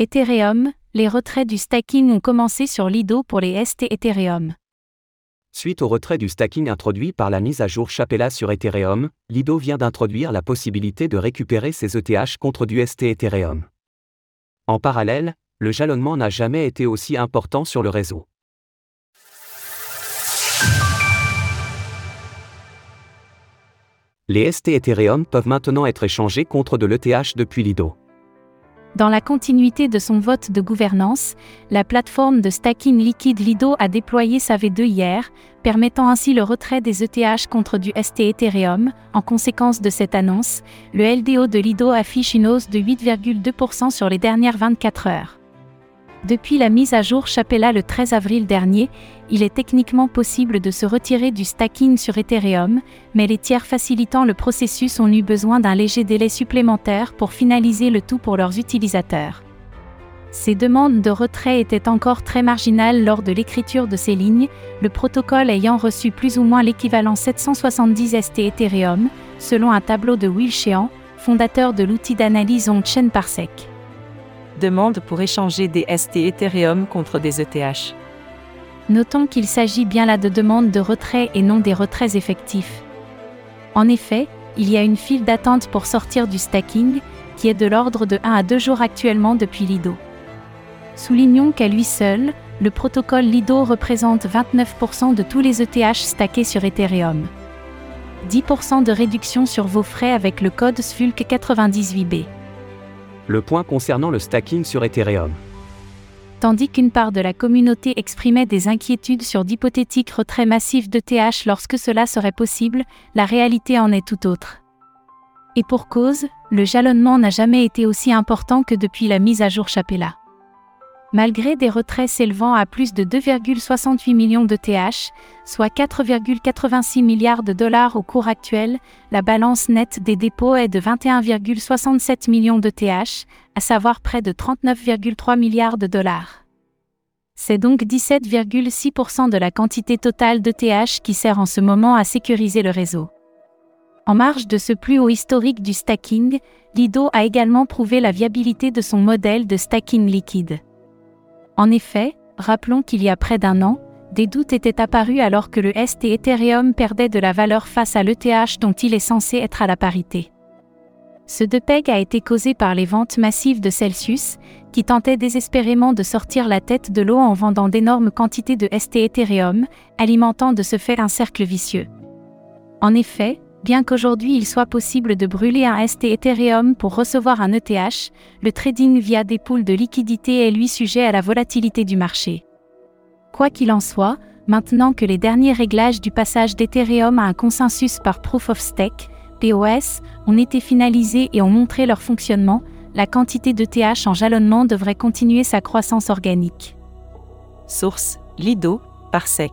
Ethereum, les retraits du stacking ont commencé sur Lido pour les ST Ethereum. Suite au retrait du stacking introduit par la mise à jour Chapella sur Ethereum, Lido vient d'introduire la possibilité de récupérer ses ETH contre du ST Ethereum. En parallèle, le jalonnement n'a jamais été aussi important sur le réseau. Les ST Ethereum peuvent maintenant être échangés contre de l'ETH depuis Lido. Dans la continuité de son vote de gouvernance, la plateforme de stacking liquide Lido a déployé sa V2 hier, permettant ainsi le retrait des ETH contre du ST Ethereum. En conséquence de cette annonce, le LDO de Lido affiche une hausse de 8,2% sur les dernières 24 heures. Depuis la mise à jour Chapella le 13 avril dernier, il est techniquement possible de se retirer du stacking sur Ethereum, mais les tiers facilitant le processus ont eu besoin d'un léger délai supplémentaire pour finaliser le tout pour leurs utilisateurs. Ces demandes de retrait étaient encore très marginales lors de l'écriture de ces lignes, le protocole ayant reçu plus ou moins l'équivalent 770 ST Ethereum, selon un tableau de Will Sheehan, fondateur de l'outil d'analyse on-chain Parsec demande pour échanger des ST Ethereum contre des ETH. Notons qu'il s'agit bien là de demandes de retrait et non des retraits effectifs. En effet, il y a une file d'attente pour sortir du stacking, qui est de l'ordre de 1 à 2 jours actuellement depuis Lido. Soulignons qu'à lui seul, le protocole Lido représente 29% de tous les ETH stackés sur Ethereum. 10% de réduction sur vos frais avec le code SFULK98B le point concernant le stacking sur Ethereum. Tandis qu'une part de la communauté exprimait des inquiétudes sur d'hypothétiques retraits massifs de TH lorsque cela serait possible, la réalité en est tout autre. Et pour cause, le jalonnement n'a jamais été aussi important que depuis la mise à jour Chapella. Malgré des retraits s'élevant à plus de 2,68 millions de TH, soit 4,86 milliards de dollars au cours actuel, la balance nette des dépôts est de 21,67 millions de TH, à savoir près de 39,3 milliards de dollars. C'est donc 17,6% de la quantité totale de TH qui sert en ce moment à sécuriser le réseau. En marge de ce plus haut historique du stacking, Lido a également prouvé la viabilité de son modèle de stacking liquide. En effet, rappelons qu'il y a près d'un an, des doutes étaient apparus alors que le ST Ethereum perdait de la valeur face à l'ETH dont il est censé être à la parité. Ce depeg a été causé par les ventes massives de Celsius, qui tentait désespérément de sortir la tête de l'eau en vendant d'énormes quantités de ST Ethereum, alimentant de ce fait un cercle vicieux. En effet, Bien qu'aujourd'hui il soit possible de brûler un ST Ethereum pour recevoir un ETH, le trading via des pools de liquidité est lui sujet à la volatilité du marché. Quoi qu'il en soit, maintenant que les derniers réglages du passage d'Ethereum à un consensus par Proof of Stake, POS, ont été finalisés et ont montré leur fonctionnement, la quantité d'ETH en jalonnement devrait continuer sa croissance organique. Source Lido, Parsec.